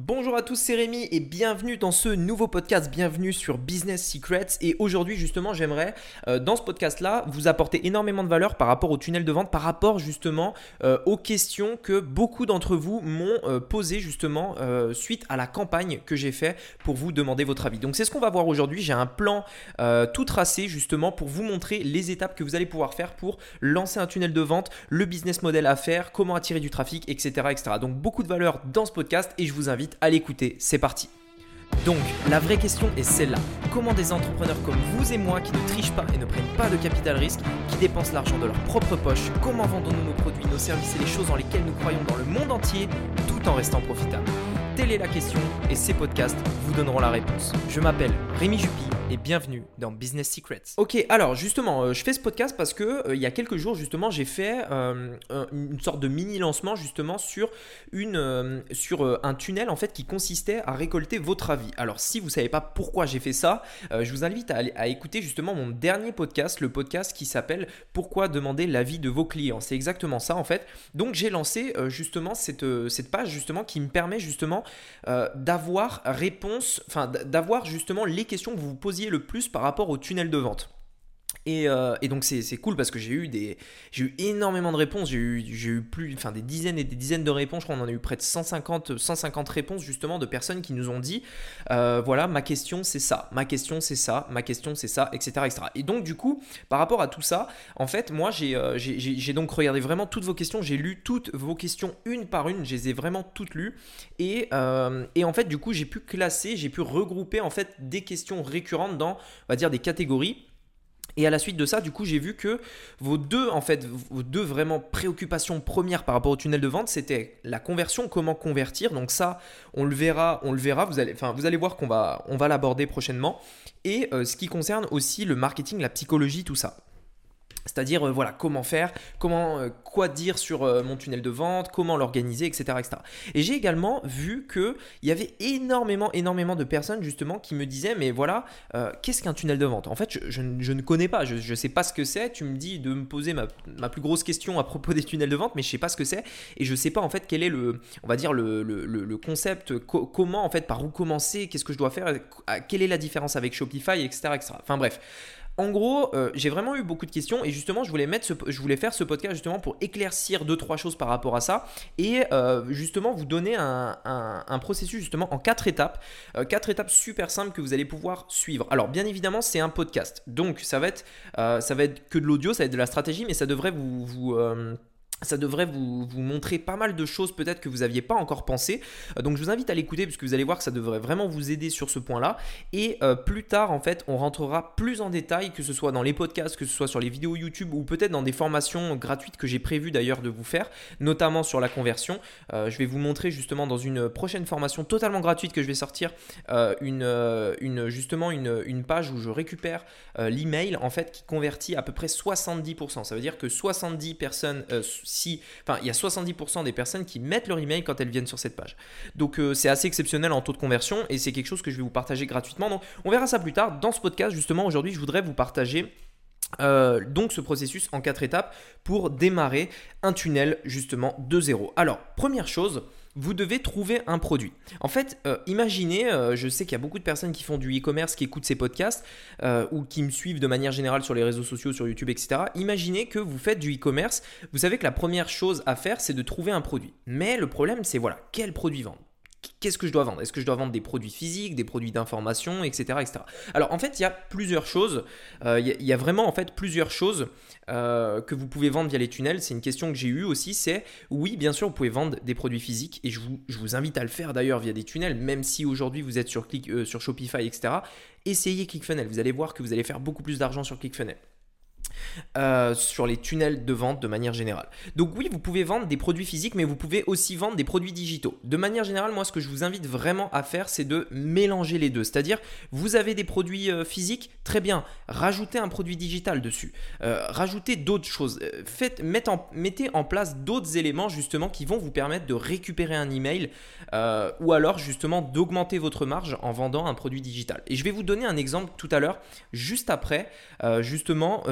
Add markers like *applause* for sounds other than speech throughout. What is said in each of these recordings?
Bonjour à tous, c'est Rémi et bienvenue dans ce nouveau podcast, bienvenue sur Business Secrets. Et aujourd'hui justement j'aimerais euh, dans ce podcast-là vous apporter énormément de valeur par rapport au tunnel de vente, par rapport justement euh, aux questions que beaucoup d'entre vous m'ont euh, posées justement suite à la campagne que j'ai fait pour vous demander votre avis. Donc c'est ce qu'on va voir aujourd'hui, j'ai un plan tout tracé justement pour vous montrer les étapes que vous allez pouvoir faire pour lancer un tunnel de vente, le business model à faire, comment attirer du trafic, etc. etc. Donc beaucoup de valeur dans ce podcast et je vous invite à l'écouter. C'est parti. Donc, la vraie question est celle-là. Comment des entrepreneurs comme vous et moi qui ne trichent pas et ne prennent pas de capital risque, qui dépensent l'argent de leur propre poche, comment vendons-nous nos produits, nos services et les choses dans lesquelles nous croyons dans le monde entier tout en restant profitables? Telle est la question et ces podcasts vous donneront la réponse. Je m'appelle Rémi Jupy et bienvenue dans Business Secrets. Ok, alors justement, euh, je fais ce podcast parce que euh, il y a quelques jours justement, j'ai fait euh, une sorte de mini lancement justement sur une sur un tunnel en fait qui consistait à récolter votre avis. Alors si vous savez pas pourquoi j'ai fait ça, je vous invite à, à, écouter justement mon dernier podcast, le podcast qui s'appelle Pourquoi demander l'avis de vos clients? C'est exactement ça en fait. Donc j'ai lancé justement cette cette page justement qui me permet justement d'avoir réponse, enfin d'avoir justement les questions que vous vous posez le plus par rapport au tunnel de vente. Euh, et, donc c'est cool parce que j'ai eu, des, eu énormément de réponses, j'ai eu, eu plus, enfin des dizaines et des dizaines de réponses, je crois qu'on en a eu près de 150, 150 réponses justement de personnes qui nous ont dit, euh, voilà, ma question c'est ça, ma question c'est ça, ma question c'est ça, etc., etc. Et donc du coup, par rapport à tout ça, en fait, moi j'ai euh, donc regardé vraiment toutes vos questions, j'ai lu toutes vos questions une par une, je les ai vraiment toutes lues, et, et en fait du coup j'ai pu classer, j'ai pu regrouper en fait des questions récurrentes dans, on va dire, des catégories. Et à la suite de ça, du coup, j'ai vu que vos deux, en fait, vos deux vraiment préoccupations premières par rapport au tunnel de vente, c'était la conversion, comment convertir. Donc ça, on le verra, on le verra. Vous allez, enfin, vous allez voir qu'on va, on va l'aborder prochainement. Et euh, ce qui concerne aussi le marketing, la psychologie, tout ça. C'est-à-dire, euh, voilà, comment faire, comment, euh, quoi dire sur euh, mon tunnel de vente, comment l'organiser, etc., etc. Et j'ai également vu qu'il y avait énormément, énormément de personnes justement qui me disaient, mais voilà, qu'est-ce qu'un tunnel de vente? En fait, je, ne connais pas, je ne sais pas ce que c'est. Tu me dis de me poser ma, plus grosse question à propos *laughs* des tunnels de vente, mais je ne sais pas ce que c'est. Et je ne sais pas en fait quel est le, on va dire, le, concept, comment en fait, par où commencer, qu'est-ce que je dois faire, quelle est la différence avec Shopify, etc., etc. Enfin bref en gros, euh, j'ai vraiment eu beaucoup de questions et justement, je voulais, mettre je voulais faire ce podcast justement pour éclaircir deux, trois choses par rapport à ça et euh, justement vous donner un, processus justement en quatre étapes, euh, quatre étapes super simples que vous allez pouvoir suivre. Alors, bien évidemment, c'est un podcast, donc ça va être, que de l'audio, ça va être de la stratégie, mais ça devrait vous ça devrait vous, montrer pas mal de choses peut-être que vous n'aviez pas encore pensé. Euh, donc je vous invite à l'écouter puisque vous allez voir que ça devrait vraiment vous aider sur ce point-là. Et euh, plus tard, en fait, on rentrera plus en détail, que ce soit dans les podcasts, que ce soit sur les vidéos YouTube ou peut-être dans des formations gratuites que j'ai prévu d'ailleurs de vous faire, notamment sur la conversion. Euh, je vais vous montrer justement dans une prochaine formation totalement gratuite que je vais sortir une, une, justement une, une, page où je récupère l'email en fait qui convertit à peu près 70%. Ça veut dire que 70 personnes si, enfin, il y a 70% des personnes qui mettent leur email quand elles viennent sur cette page. Donc euh, c'est assez exceptionnel en taux de conversion et c'est quelque chose que je vais vous partager gratuitement. Donc on verra ça plus tard dans ce podcast. Justement, aujourd'hui, je voudrais vous partager euh, donc ce processus en quatre étapes pour démarrer un tunnel justement de zéro. Alors première chose, vous devez trouver un produit. En fait, euh, imaginez, euh, je sais qu'il y a beaucoup de personnes qui font du e-commerce, qui écoutent ces podcasts euh, ou qui me suivent de manière générale sur les réseaux sociaux, sur YouTube, etc. Imaginez que vous faites du e-commerce. Vous savez que la première chose à faire, c'est de trouver un produit. Mais le problème, c'est voilà, quel produit vendre Qu'est-ce que je dois vendre? Est-ce que je dois vendre des produits physiques, des produits d'information, etc., etc. Alors en fait, il y a plusieurs choses. il, y a, vraiment en fait plusieurs choses euh, que vous pouvez vendre via les tunnels C'est une question que j'ai eue aussi. C'est oui, bien sûr, vous pouvez vendre des produits physiques et je vous, invite à le faire d'ailleurs via des tunnels, même si aujourd'hui vous êtes sur, euh, sur Shopify, etc. Essayez ClickFunnels. Vous allez voir que vous allez faire beaucoup plus d'argent sur ClickFunnels. Euh, sur les tunnels de vente de manière générale. Donc oui, vous pouvez vendre des produits physiques, mais vous pouvez aussi vendre des produits digitaux. De manière générale, moi, ce que je vous invite vraiment à faire, c'est de mélanger les deux. C'est-à-dire, vous avez des produits euh, physiques, très bien, rajoutez un produit digital dessus. Euh, rajoutez d'autres choses. Faites, mettez, en, mettez en place d'autres éléments justement qui vont vous permettre de récupérer un email ou alors justement d'augmenter votre marge en vendant un produit digital. Et je vais vous donner un exemple tout à l'heure, juste après, justement,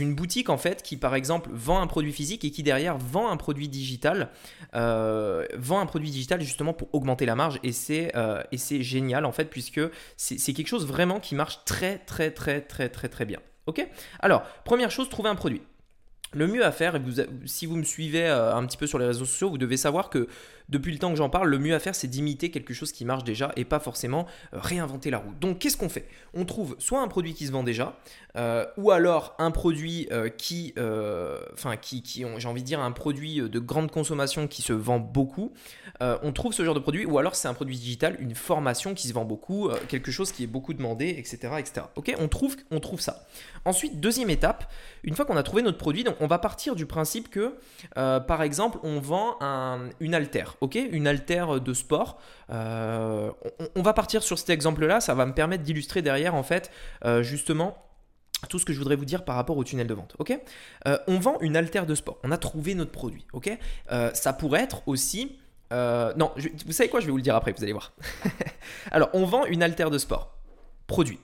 d'une boutique en fait qui par exemple vend un produit physique et qui derrière vend un produit digital, euh, vend un produit digital justement pour augmenter la marge et c'est euh, et c'est génial en fait puisque c'est quelque chose vraiment qui marche très très très très très très bien. Ok? Alors première chose, trouver un produit. Le mieux à faire, si vous me suivez un petit peu sur les réseaux sociaux, vous devez savoir que depuis le temps que j'en parle, le mieux à faire, c'est d'imiter quelque chose qui marche déjà et pas forcément euh, réinventer la roue. Donc, qu'est-ce qu'on fait? On trouve soit un produit qui se vend déjà, euh, ou alors un produit euh, qui, enfin, qui, qui j'ai envie de dire, un produit de grande consommation qui se vend beaucoup. on trouve ce genre de produit, ou alors c'est un produit digital, une formation qui se vend beaucoup, quelque chose qui est beaucoup demandé, etc., etc. Ok, on trouve, on trouve ça. Ensuite, deuxième étape, une fois qu'on a trouvé notre produit, donc on va partir du principe que, par exemple, on vend un, une altère ok, une altère de sport. Euh, on, va partir sur cet exemple-là, ça va me permettre d'illustrer derrière en fait euh, justement tout ce que je voudrais vous dire par rapport au tunnel de vente. Euh, on vend une altère de sport. On a trouvé notre produit. Ça pourrait être aussi non, vous savez quoi? Je vais vous le dire après. Vous allez voir. *laughs* Alors, on vend une altère de sport. Produit.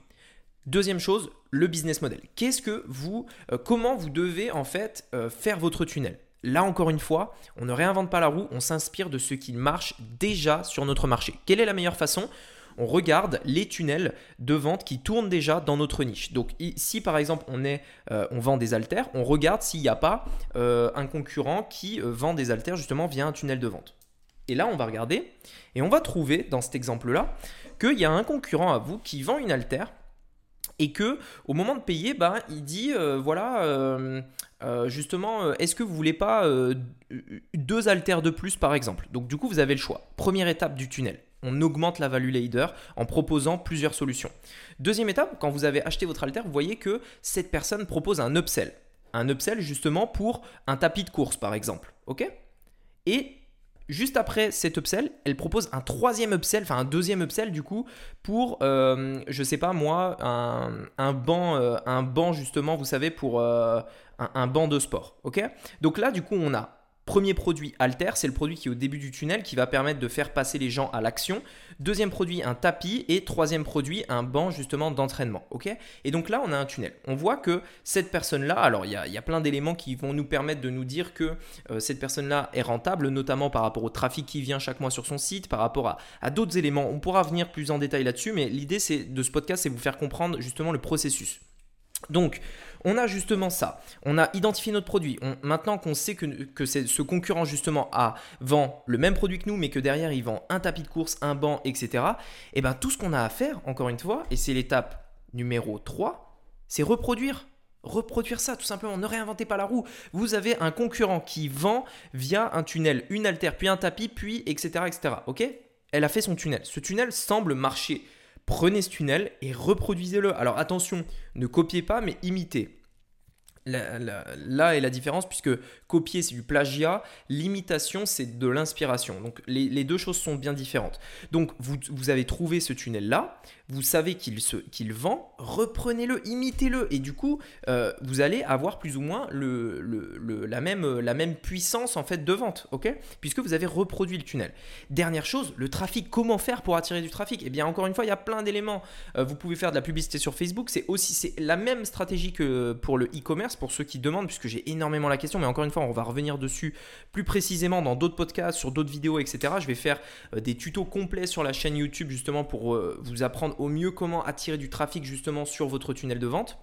Deuxième chose, le business model. Qu'est-ce que vous, comment vous devez en fait faire votre tunnel? Là encore une fois, on ne réinvente pas la roue, on s'inspire de ce qui marche déjà sur notre marché. Quelle est la meilleure façon? On regarde les tunnels de vente qui tournent déjà dans notre niche. Donc si par exemple on, est, euh, on vend des haltères, on regarde s'il n'y a pas euh, un concurrent qui euh, vend des haltères justement via un tunnel de vente. Et là on va regarder et on va trouver dans cet exemple-là qu'il y a un concurrent à vous qui vend une haltère et que au moment de payer, bah, il dit voilà, euh, justement, est-ce que vous voulez pas deux haltères de plus par exemple? Donc du coup, vous avez le choix. Première étape du tunnel. On augmente la value leader en proposant plusieurs solutions. Deuxième étape, quand vous avez acheté votre haltère, vous voyez que cette personne propose un upsell. Un upsell justement pour un tapis de course par exemple. OK? Juste après cet upsell, elle propose un troisième upsell, enfin un deuxième upsell du coup, pour, euh, je sais pas moi, un, banc, euh, un banc justement, vous savez, pour euh, un, un, banc de sport. Ok? Donc là, du coup, on a Premier produit, Alter, c'est le produit qui est au début du tunnel qui va permettre de faire passer les gens à l'action. Deuxième produit, un tapis. Et troisième produit, un banc justement d'entraînement. ok? Et donc là, on a un tunnel. On voit que cette personne-là, alors il y a, plein d'éléments qui vont nous permettre de nous dire que euh, cette personne-là est rentable, notamment par rapport au trafic qui vient chaque mois sur son site, par rapport à, d'autres éléments. On pourra venir plus en détail là-dessus, mais l'idée de ce podcast, c'est vous faire comprendre justement le processus. Donc, on a justement ça. On a identifié notre produit. maintenant qu'on sait que, ce concurrent justement a, vend le même produit que nous, mais que derrière il vend un tapis de course, un banc, etc. Et eh bien tout ce qu'on a à faire, encore une fois, et c'est l'étape numéro 3, c'est reproduire. Reproduire ça, tout simplement. Ne réinventez pas la roue. Vous avez un concurrent qui vend via un tunnel, une altère, puis un tapis, puis etc. etc. Elle a fait son tunnel. Ce tunnel semble marcher Prenez ce tunnel et reproduisez-le. Alors attention, ne copiez pas, mais imitez là est la différence puisque copier c'est du plagiat, l'imitation c'est de l'inspiration. Donc les, deux choses sont bien différentes. Donc vous, avez trouvé ce tunnel là, vous savez qu'il vend, reprenez-le, imitez-le et du coup euh, vous allez avoir plus ou moins la même puissance en fait de vente, ok? Puisque vous avez reproduit le tunnel. Dernière chose, le trafic, comment faire pour attirer du trafic? Eh bien encore une fois, il y a plein d'éléments. Euh, vous pouvez faire de la publicité sur Facebook, c'est aussi c'est la même stratégie que pour le e-commerce pour ceux qui demandent, puisque j'ai énormément la question, mais encore une fois, on va revenir dessus plus précisément dans d'autres podcasts, sur d'autres vidéos, etc. Je vais faire euh, des tutos complets sur la chaîne YouTube justement pour euh, vous apprendre au mieux comment attirer du trafic justement sur votre tunnel de vente.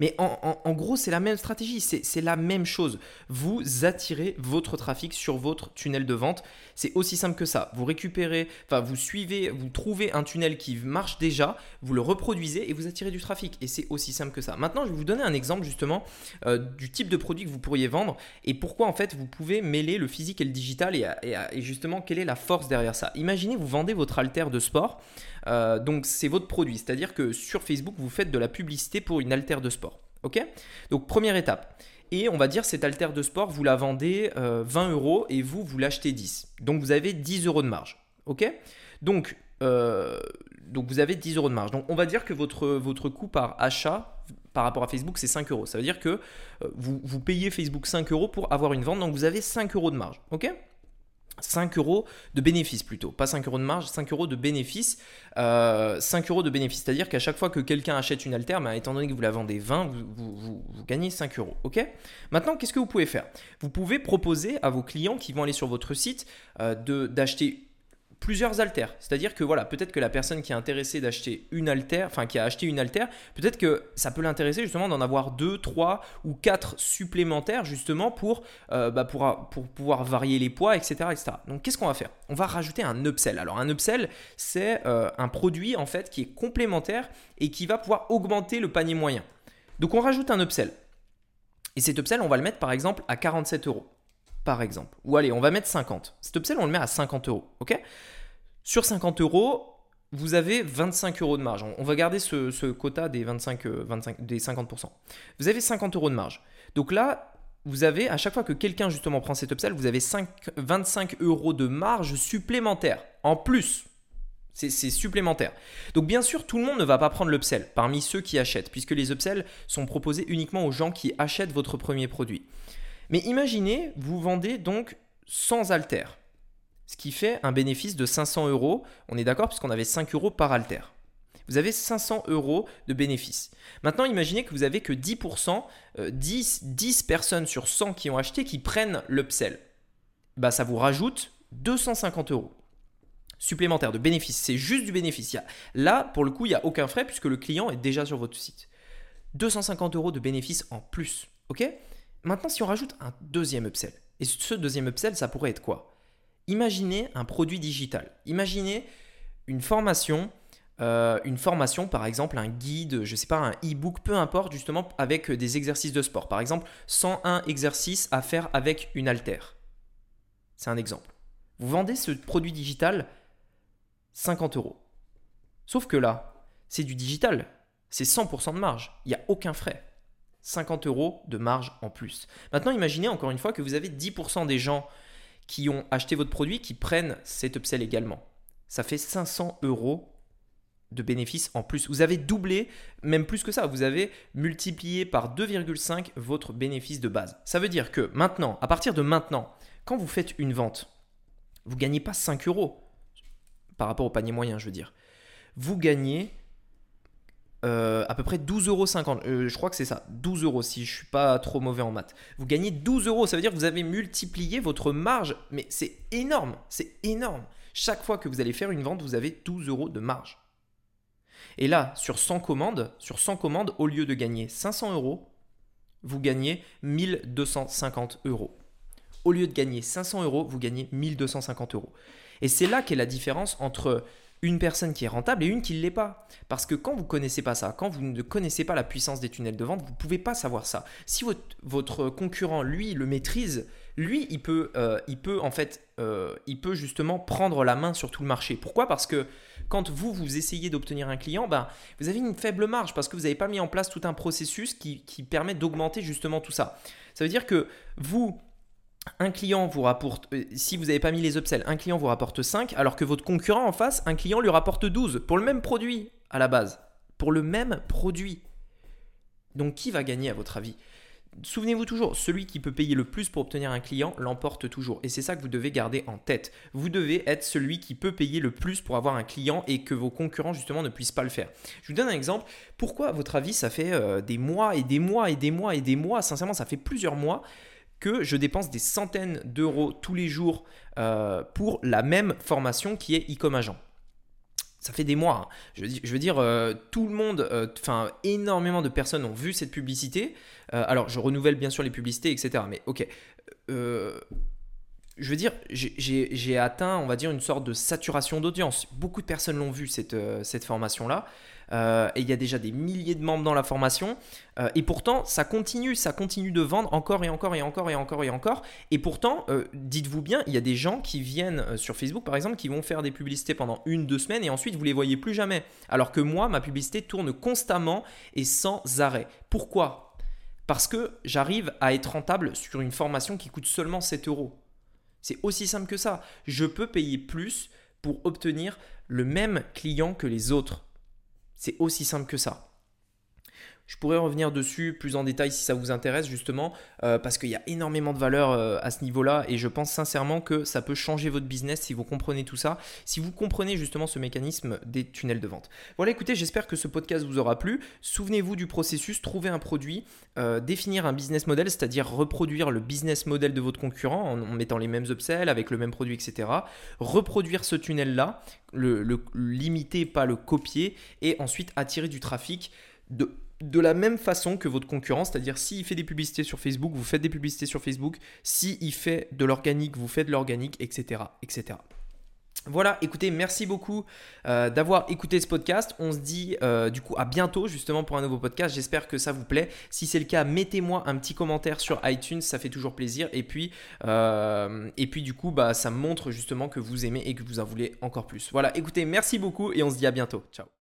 Mais en, gros, c'est la même stratégie, c'est la même chose. Vous attirez votre trafic sur votre tunnel de vente. C'est aussi simple que ça. Vous récupérez, enfin, vous suivez, vous trouvez un tunnel qui marche déjà, vous le reproduisez et vous attirez du trafic. Et c'est aussi simple que ça. Maintenant, je vais vous donner un exemple justement euh, du type de produit que vous pourriez vendre et pourquoi en fait vous pouvez mêler le physique et le digital et, justement quelle est la force derrière ça. Imaginez, vous vendez votre halter de sport. Euh, donc c'est votre produit, c'est-à-dire que sur Facebook, vous faites de la publicité pour une altère de sport. Ok? Donc première étape. Et on va dire cette altère de sport, vous la vendez 20 euh, euros et vous, vous l'achetez 10. Donc vous avez 10 euros de marge. Ok? Donc, euh, donc vous avez 10 euros de marge. Donc on va dire que votre, votre coût par achat par rapport à Facebook, c'est 5 euros. Ça veut dire que vous, vous payez Facebook 5 euros pour avoir une vente, donc vous avez 5 euros de marge. Ok? 5 euros de bénéfice plutôt, pas 5 euros de marge, 5 euros de bénéfice. 5 euh, euros de bénéfice, c'est-à-dire qu'à chaque fois que quelqu'un achète une alter, bah, étant donné que vous la vendez 20, vous, gagnez 5 euros. ok? Maintenant, qu'est-ce que vous pouvez faire? Vous pouvez proposer à vos clients qui vont aller sur votre site euh, d'acheter plusieurs haltères. C'est-à-dire que voilà, peut-être que la personne qui est intéressée d'acheter une haltère, enfin qui a acheté une haltère, peut-être que ça peut l'intéresser justement d'en avoir deux, trois ou quatre supplémentaires justement pour, euh, bah, pouvoir varier les poids, etc. etc. Donc qu'est-ce qu'on va faire? On va rajouter un upsell. Alors un upsell, c'est euh, un produit en fait qui est complémentaire et qui va pouvoir augmenter le panier moyen. Donc on rajoute un upsell. Et cet upsell, on va le mettre par exemple à 47 euros par exemple. Ou allez, on va mettre 50. Cet upsell, on le met à 50 euros. ok? Sur 50 euros, vous avez 25 euros de marge. On va garder ce, quota des, 25, 25, euh, des 50%. Vous avez 50 euros de marge. Donc là, vous avez, à chaque fois que quelqu'un justement prend cet upsell, vous avez 5, 25 euros de marge supplémentaire en plus. C'est supplémentaire. Donc bien sûr, tout le monde ne va pas prendre l'upsell parmi ceux qui achètent, puisque les upsells sont proposés uniquement aux gens qui achètent votre premier produit. Mais imaginez, vous vendez donc sans alter, ce qui fait un bénéfice de 500 euros. On est d'accord puisqu'on avait 5 euros par alter. Vous avez 500 euros de bénéfice. Maintenant, imaginez que vous avez que 10%, 10, 10 personnes sur 100 qui ont acheté qui prennent l'upsell. Bah, ça vous rajoute 250 euros supplémentaires de bénéfice. C'est juste du bénéfice. là, pour le coup, il n'y a aucun frais puisque le client est déjà sur votre site. 250 euros de bénéfice en plus. OK? Maintenant, si on rajoute un deuxième upsell, et ce deuxième upsell, ça pourrait être quoi? Imaginez un produit digital. Imaginez une formation, euh, une formation par exemple, un guide, je ne sais pas, un e-book, peu importe, justement avec des exercices de sport. Par exemple, 101 exercices à faire avec une haltère. C'est un exemple. Vous vendez ce produit digital 50 euros. Sauf que là, c'est du digital. C'est 100% de marge. Il n'y a aucun frais. 50 euros de marge en plus. Maintenant, imaginez encore une fois que vous avez 10% des gens qui ont acheté votre produit qui prennent cet upsell également. Ça fait 500 euros de bénéfices en plus. Vous avez doublé, même plus que ça, vous avez multiplié par 2,5 votre bénéfice de base. Ça veut dire que maintenant, à partir de maintenant, quand vous faites une vente, vous ne gagnez pas 5 euros par rapport au panier moyen, je veux dire. Vous gagnez euh, à peu près 12,50 euros. Euh, je crois que c'est ça, 12 euros si je suis pas trop mauvais en maths. Vous gagnez 12 euros, ça veut dire que vous avez multiplié votre marge, mais c'est énorme, c'est énorme. Chaque fois que vous allez faire une vente, vous avez 12 euros de marge. Et là, sur 100 commandes, sur 100 commandes, au lieu de gagner 500 euros, vous gagnez 1250 euros. Au lieu de gagner 500 euros, vous gagnez 1250 euros. Et c'est là qu'est la différence entre une personne qui est rentable et une qui ne l'est pas. Parce que quand vous ne connaissez pas ça, quand vous ne connaissez pas la puissance des tunnels de vente, vous ne pouvez pas savoir ça. Si votre, concurrent, lui, le maîtrise, lui, il peut, euh, il peut en fait, euh, il peut justement prendre la main sur tout le marché. Pourquoi? Parce que quand vous, vous essayez d'obtenir un client, ben, vous avez une faible marge parce que vous n'avez pas mis en place tout un processus qui, qui permet d'augmenter justement tout ça. Ça veut dire que vous, un client vous rapporte, euh, si vous n'avez pas mis les upsells, un client vous rapporte 5, alors que votre concurrent en face, un client lui rapporte 12 pour le même produit à la base. Pour le même produit. Donc qui va gagner à votre avis? Souvenez-vous toujours, celui qui peut payer le plus pour obtenir un client l'emporte toujours. Et c'est ça que vous devez garder en tête. Vous devez être celui qui peut payer le plus pour avoir un client et que vos concurrents justement ne puissent pas le faire. Je vous donne un exemple. Pourquoi à votre avis ça fait euh, des mois et des mois et des mois et des mois, sincèrement ça fait plusieurs mois que je dépense des centaines d'euros tous les jours euh, pour la même formation qui est e-com agent. Ça fait des mois. Hein. Je, veux dire, euh, tout le monde, euh, enfin énormément de personnes ont vu cette publicité. alors, je renouvelle bien sûr les publicités, etc. Mais ok. je veux dire, j'ai atteint, on va dire, une sorte de saturation d'audience. Beaucoup de personnes l'ont vu, cette, cette formation-là. Euh, et il y a déjà des milliers de membres dans la formation. Euh, et pourtant, ça continue, ça continue de vendre encore et encore et encore et encore et encore. Et pourtant, euh, dites-vous bien, il y a des gens qui viennent sur Facebook, par exemple, qui vont faire des publicités pendant une, deux semaines et ensuite vous les voyez plus jamais. Alors que moi, ma publicité tourne constamment et sans arrêt. Pourquoi? Parce que j'arrive à être rentable sur une formation qui coûte seulement 7 euros. C'est aussi simple que ça. Je peux payer plus pour obtenir le même client que les autres. C'est aussi simple que ça. Je pourrais revenir dessus plus en détail si ça vous intéresse justement, euh, parce qu'il y a énormément de valeur euh, à ce niveau-là et je pense sincèrement que ça peut changer votre business si vous comprenez tout ça, si vous comprenez justement ce mécanisme des tunnels de vente. Voilà, écoutez, j'espère que ce podcast vous aura plu. Souvenez-vous du processus, trouver un produit, euh, définir un business model, c'est-à-dire reproduire le business model de votre concurrent en, mettant les mêmes upsells avec le même produit, etc. Reproduire ce tunnel-là, le, le limiter, pas le copier, et ensuite attirer du trafic de de la même façon que votre concurrent, c'est-à-dire s'il fait des publicités sur Facebook, vous faites des publicités sur Facebook, s'il fait de l'organique, vous faites de l'organique, etc., etc. Voilà, écoutez, merci beaucoup euh, d'avoir écouté ce podcast. On se dit euh, du coup à bientôt justement pour un nouveau podcast. J'espère que ça vous plaît. Si c'est le cas, mettez-moi un petit commentaire sur iTunes, ça fait toujours plaisir. Et puis, euh, du coup, bah, ça montre justement que vous aimez et que vous en voulez encore plus. Voilà, écoutez, merci beaucoup et on se dit à bientôt. Ciao.